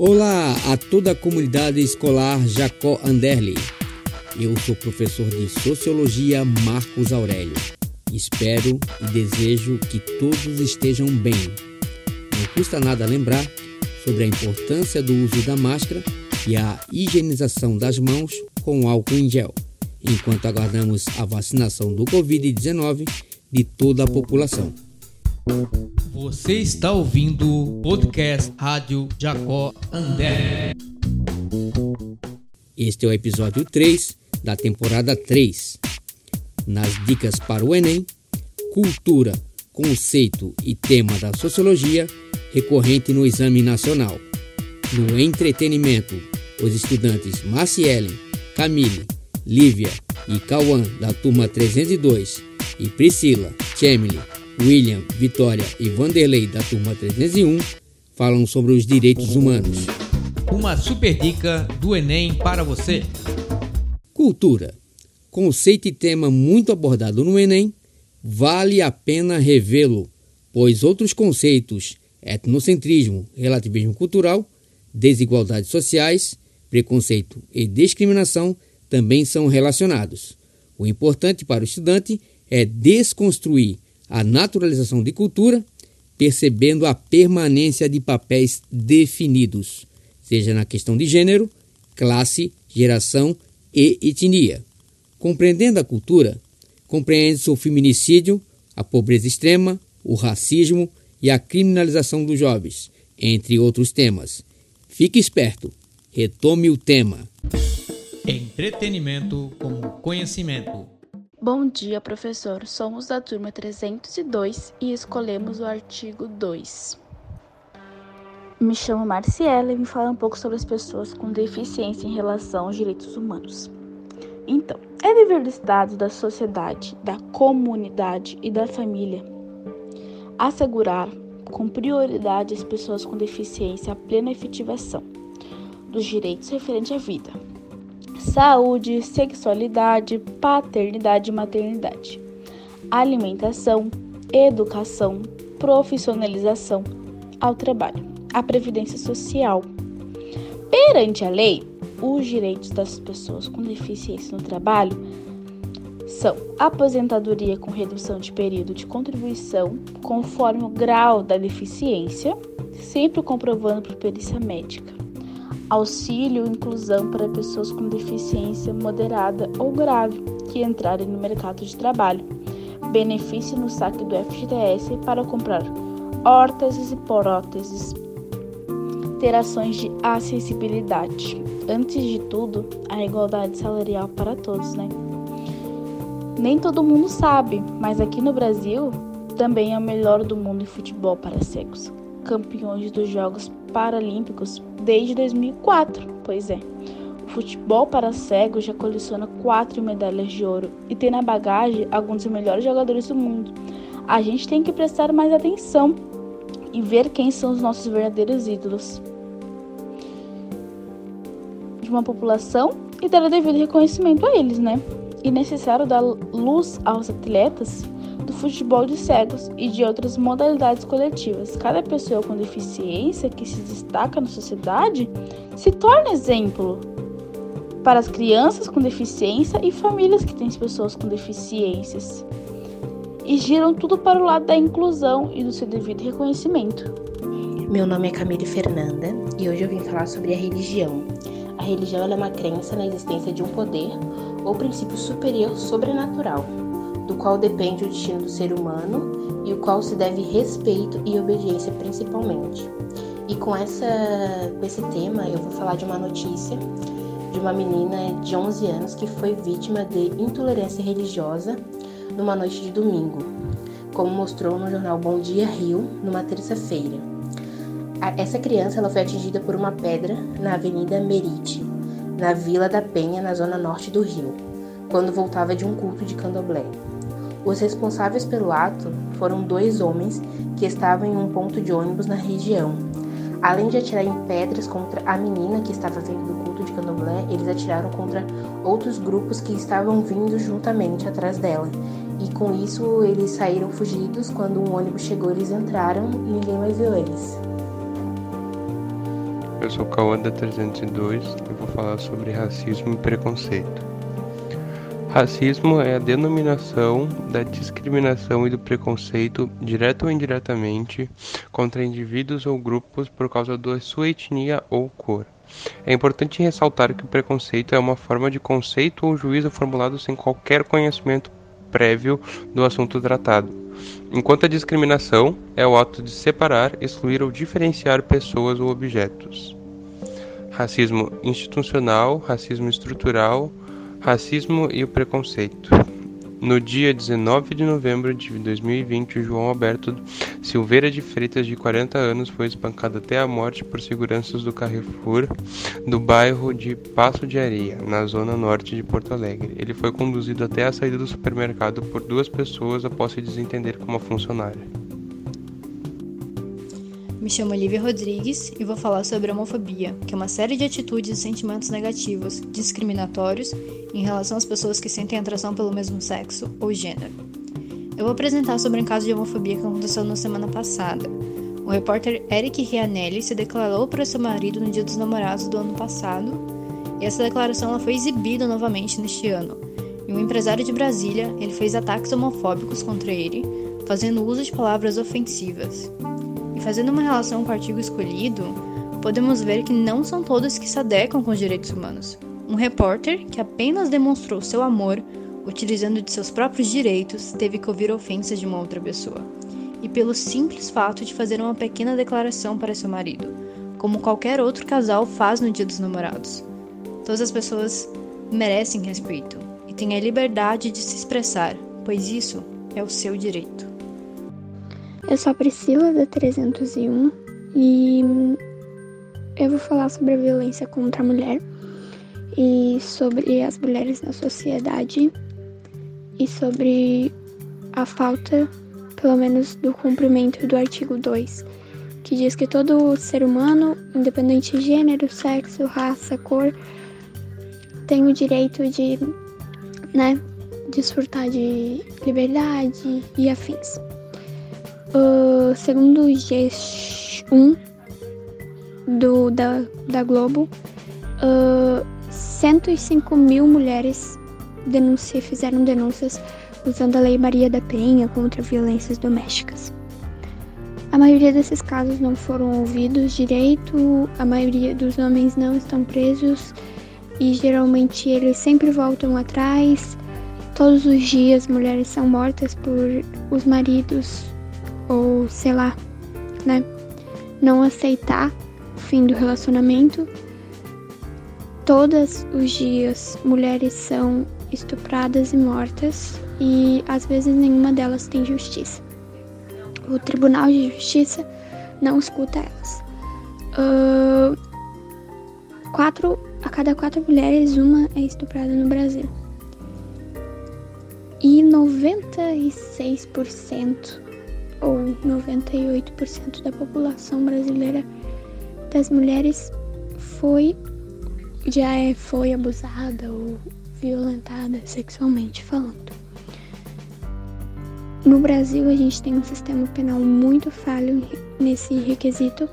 Olá a toda a comunidade escolar Jacó Anderli. Eu sou professor de Sociologia Marcos Aurélio. Espero e desejo que todos estejam bem. Não custa nada lembrar sobre a importância do uso da máscara e a higienização das mãos com álcool em gel, enquanto aguardamos a vacinação do Covid-19 de toda a população. Você está ouvindo o podcast Rádio Jacó André. Este é o episódio 3 da temporada 3. Nas dicas para o Enem, cultura, conceito e tema da sociologia recorrente no exame nacional. No entretenimento, os estudantes Marcielen, Camille, Lívia e Cauã da turma 302 e Priscila, Chemily, William, Vitória e Vanderlei da turma 301 falam sobre os direitos humanos. Uma super dica do Enem para você. Cultura. Conceito e tema muito abordado no Enem, vale a pena revê-lo, pois outros conceitos, etnocentrismo, relativismo cultural, desigualdades sociais, preconceito e discriminação, também são relacionados. O importante para o estudante é desconstruir a naturalização de cultura, percebendo a permanência de papéis definidos, seja na questão de gênero, classe, geração e etnia. Compreendendo a cultura, compreende-se o feminicídio, a pobreza extrema, o racismo e a criminalização dos jovens, entre outros temas. Fique esperto, retome o tema. Entretenimento como conhecimento. Bom dia, professor. Somos da turma 302 e escolhemos o artigo 2. Me chamo Marciela e vim falar um pouco sobre as pessoas com deficiência em relação aos direitos humanos. Então, é dever do Estado, da sociedade, da comunidade e da família assegurar com prioridade as pessoas com deficiência a plena efetivação dos direitos referentes à vida, saúde, sexualidade, paternidade e maternidade, alimentação, educação, profissionalização ao trabalho, a previdência social. Perante a lei, os direitos das pessoas com deficiência no trabalho são aposentadoria com redução de período de contribuição, conforme o grau da deficiência, sempre comprovando por perícia médica auxílio e inclusão para pessoas com deficiência moderada ou grave que entrarem no mercado de trabalho, benefício no saque do FGTS para comprar órteses e próteses, ter ações de acessibilidade. Antes de tudo, a igualdade salarial para todos, né? Nem todo mundo sabe, mas aqui no Brasil também é o melhor do mundo em futebol para cegos campeões dos Jogos Paralímpicos desde 2004. Pois é, o futebol para cegos já coleciona quatro medalhas de ouro e tem na bagagem alguns dos melhores jogadores do mundo. A gente tem que prestar mais atenção e ver quem são os nossos verdadeiros ídolos de uma população e dar o devido reconhecimento a eles, né? E necessário dar luz aos atletas do futebol de cegos e de outras modalidades coletivas. Cada pessoa com deficiência que se destaca na sociedade se torna exemplo para as crianças com deficiência e famílias que têm pessoas com deficiências. E giram tudo para o lado da inclusão e do seu devido reconhecimento. Meu nome é Camille Fernanda e hoje eu vim falar sobre a religião. A religião é uma crença na existência de um poder ou princípio superior sobrenatural do qual depende o destino do ser humano e o qual se deve respeito e obediência principalmente. E com, essa, com esse tema eu vou falar de uma notícia de uma menina de 11 anos que foi vítima de intolerância religiosa numa noite de domingo, como mostrou no jornal Bom Dia Rio, numa terça-feira. Essa criança ela foi atingida por uma pedra na Avenida Merite, na Vila da Penha, na zona norte do Rio, quando voltava de um culto de candomblé. Os responsáveis pelo ato foram dois homens que estavam em um ponto de ônibus na região. Além de atirarem pedras contra a menina que estava vindo do culto de candomblé, eles atiraram contra outros grupos que estavam vindo juntamente atrás dela. E com isso eles saíram fugidos. Quando um ônibus chegou, eles entraram e ninguém mais viu eles. eu sou Cauã da 302 e vou falar sobre racismo e preconceito. Racismo é a denominação da discriminação e do preconceito, direto ou indiretamente, contra indivíduos ou grupos por causa da sua etnia ou cor. É importante ressaltar que o preconceito é uma forma de conceito ou juízo formulado sem qualquer conhecimento prévio do assunto tratado, enquanto a discriminação é o ato de separar, excluir ou diferenciar pessoas ou objetos. Racismo institucional, racismo estrutural, racismo e o preconceito. No dia 19 de novembro de 2020, João Alberto Silveira de Freitas, de 40 anos, foi espancado até a morte por seguranças do Carrefour do bairro de Passo de Areia, na zona norte de Porto Alegre. Ele foi conduzido até a saída do supermercado por duas pessoas após se desentender com uma funcionária. Me chamo Olivia Rodrigues e vou falar sobre a homofobia, que é uma série de atitudes e sentimentos negativos, discriminatórios em relação às pessoas que sentem atração pelo mesmo sexo ou gênero. Eu vou apresentar sobre um caso de homofobia que aconteceu na semana passada. O repórter Eric Rianelli se declarou para seu marido no Dia dos Namorados do ano passado, e essa declaração ela foi exibida novamente neste ano. E um empresário de Brasília, ele fez ataques homofóbicos contra ele, fazendo uso de palavras ofensivas. E fazendo uma relação com o artigo escolhido, podemos ver que não são todos que se adequam com os direitos humanos. Um repórter que apenas demonstrou seu amor utilizando de seus próprios direitos teve que ouvir ofensas de uma outra pessoa. E pelo simples fato de fazer uma pequena declaração para seu marido, como qualquer outro casal faz no Dia dos Namorados. Todas as pessoas merecem respeito e têm a liberdade de se expressar, pois isso é o seu direito. Eu sou a Priscila da 301 e eu vou falar sobre a violência contra a mulher e sobre as mulheres na sociedade e sobre a falta, pelo menos, do cumprimento do artigo 2, que diz que todo ser humano, independente de gênero, sexo, raça, cor, tem o direito de, né, desfrutar de liberdade e afins. Uh, segundo o G1 do, da, da Globo, uh, 105 mil mulheres denuncia, fizeram denúncias usando a Lei Maria da Penha contra violências domésticas. A maioria desses casos não foram ouvidos direito, a maioria dos homens não estão presos e geralmente eles sempre voltam atrás. Todos os dias mulheres são mortas por os maridos ou sei lá, né? Não aceitar o fim do relacionamento. Todos os dias mulheres são estupradas e mortas e às vezes nenhuma delas tem justiça. O Tribunal de Justiça não escuta elas. Uh, quatro, a cada quatro mulheres, uma é estuprada no Brasil. E 96% ou 98% da população brasileira das mulheres foi já é, foi abusada ou violentada sexualmente falando. No Brasil a gente tem um sistema penal muito falho nesse requisito.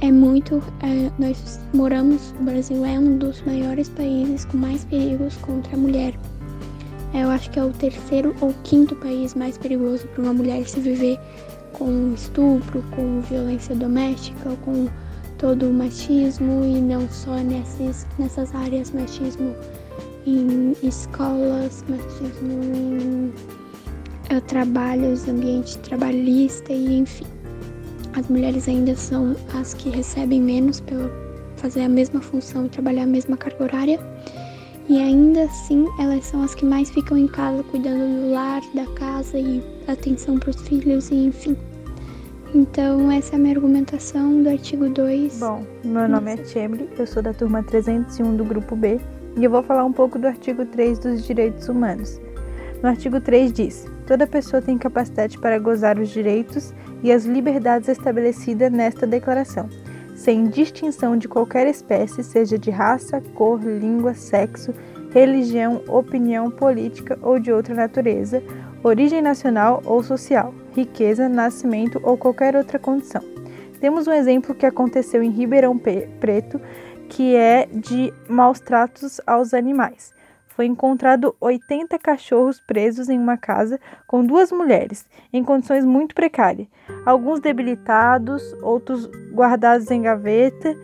É muito, é, nós moramos, o Brasil é um dos maiores países com mais perigos contra a mulher eu acho que é o terceiro ou quinto país mais perigoso para uma mulher se viver com estupro, com violência doméstica, com todo o machismo e não só nesses, nessas áreas, machismo em escolas, machismo em uh, trabalhos, ambiente trabalhista e enfim. As mulheres ainda são as que recebem menos pelo fazer a mesma função e trabalhar a mesma carga horária e ainda assim elas são as que mais ficam em casa cuidando do lar, da casa e atenção para os filhos e enfim. Então essa é a minha argumentação do artigo 2. Bom, meu nome é Chemly, eu sou da turma 301 do grupo B e eu vou falar um pouco do artigo 3 dos direitos humanos. No artigo 3 diz: toda pessoa tem capacidade para gozar os direitos e as liberdades estabelecidas nesta declaração sem distinção de qualquer espécie, seja de raça, cor, língua, sexo, religião, opinião política ou de outra natureza, origem nacional ou social, riqueza, nascimento ou qualquer outra condição. Temos um exemplo que aconteceu em Ribeirão Preto, que é de maus tratos aos animais. Foi encontrado 80 cachorros presos em uma casa com duas mulheres, em condições muito precárias, alguns debilitados, outros guardados em gaveta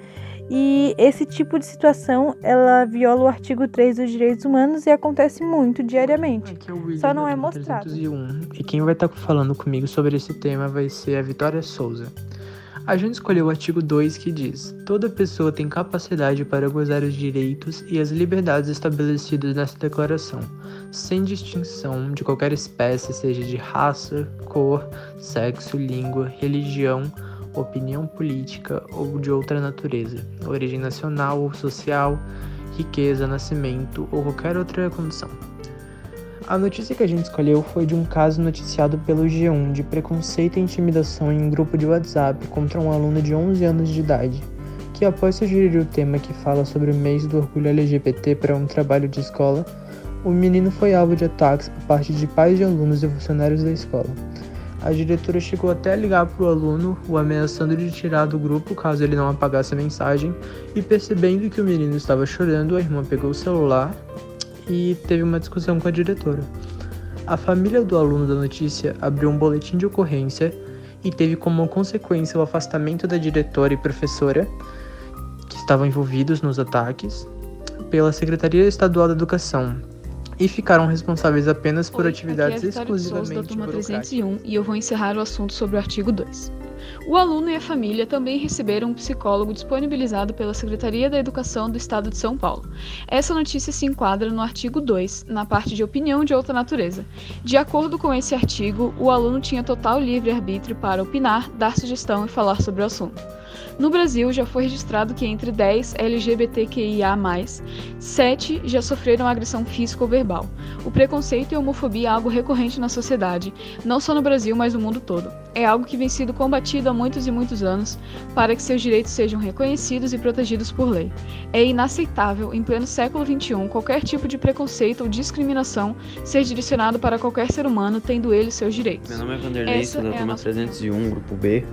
e esse tipo de situação, ela viola o artigo 3 dos direitos humanos e acontece muito diariamente. É Só não é mostrado. 301, e quem vai estar falando comigo sobre esse tema vai ser a Vitória Souza. A gente escolheu o artigo 2 que diz: Toda pessoa tem capacidade para gozar os direitos e as liberdades estabelecidos nessa declaração, sem distinção de qualquer espécie, seja de raça, cor, sexo, língua, religião, opinião política ou de outra natureza, origem nacional ou social, riqueza, nascimento ou qualquer outra condição. A notícia que a gente escolheu foi de um caso noticiado pelo G1 de preconceito e intimidação em um grupo de WhatsApp contra um aluno de 11 anos de idade, que após sugerir o tema que fala sobre o mês do orgulho LGBT para um trabalho de escola, o menino foi alvo de ataques por parte de pais de alunos e funcionários da escola. A diretora chegou até a ligar para o aluno, o ameaçando de tirar do grupo caso ele não apagasse a mensagem, e percebendo que o menino estava chorando, a irmã pegou o celular e teve uma discussão com a diretora. A família do aluno da notícia abriu um boletim de ocorrência e teve como consequência o afastamento da diretora e professora que estavam envolvidos nos ataques pela Secretaria Estadual da Educação, e ficaram responsáveis apenas por Oi, atividades aqui é a exclusivamente da turma 301 e eu vou encerrar o assunto sobre o artigo 2. O aluno e a família também receberam um psicólogo disponibilizado pela Secretaria da Educação do Estado de São Paulo. Essa notícia se enquadra no artigo 2, na parte de opinião de outra natureza. De acordo com esse artigo, o aluno tinha total livre-arbítrio para opinar, dar sugestão e falar sobre o assunto. No Brasil, já foi registrado que entre 10 LGBTQIA, 7 já sofreram agressão física ou verbal. O preconceito e a homofobia é algo recorrente na sociedade, não só no Brasil, mas no mundo todo. É algo que vem sido combatido há muitos e muitos anos para que seus direitos sejam reconhecidos e protegidos por lei. É inaceitável, em pleno século XXI, qualquer tipo de preconceito ou discriminação ser direcionado para qualquer ser humano, tendo ele seus direitos. Meu nome é Vanderlei, sou da é turma nossa... 301, grupo B.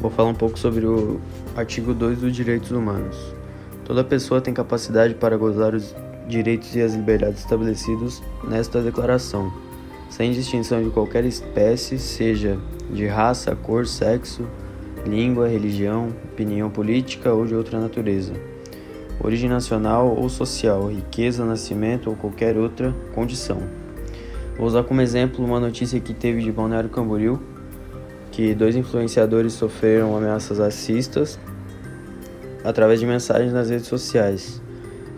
Vou falar um pouco sobre o artigo 2 dos direitos humanos. Toda pessoa tem capacidade para gozar os direitos e as liberdades estabelecidos nesta declaração, sem distinção de qualquer espécie, seja de raça, cor, sexo, língua, religião, opinião política ou de outra natureza, origem nacional ou social, riqueza, nascimento ou qualquer outra condição. Vou usar como exemplo uma notícia que teve de Balneário Camboriú, que dois influenciadores sofreram ameaças racistas através de mensagens nas redes sociais.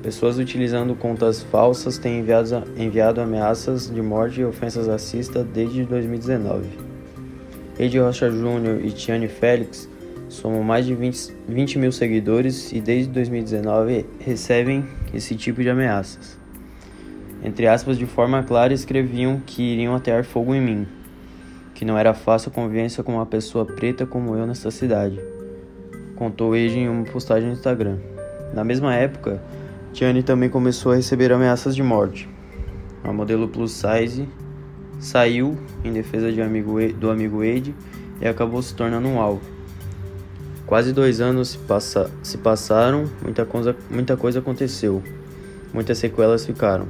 Pessoas utilizando contas falsas têm enviado, enviado ameaças de morte e ofensas racistas desde 2019. Eide Rocha Júnior e Tiane Félix somam mais de 20, 20 mil seguidores e desde 2019 recebem esse tipo de ameaças. Entre aspas, de forma clara, escreviam que iriam atear fogo em mim que não era fácil a convivência com uma pessoa preta como eu nessa cidade, contou Age em uma postagem no Instagram. Na mesma época, Tiane também começou a receber ameaças de morte. A modelo plus size saiu em defesa de amigo, do amigo Ed e acabou se tornando um alvo. Quase dois anos se, passa, se passaram, muita coisa, muita coisa aconteceu, muitas sequelas ficaram,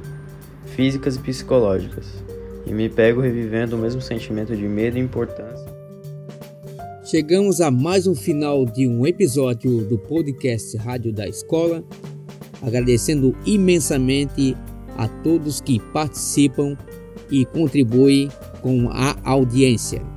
físicas e psicológicas e me pego revivendo o mesmo sentimento de medo e importância. Chegamos a mais um final de um episódio do podcast Rádio da Escola, agradecendo imensamente a todos que participam e contribuem com a audiência.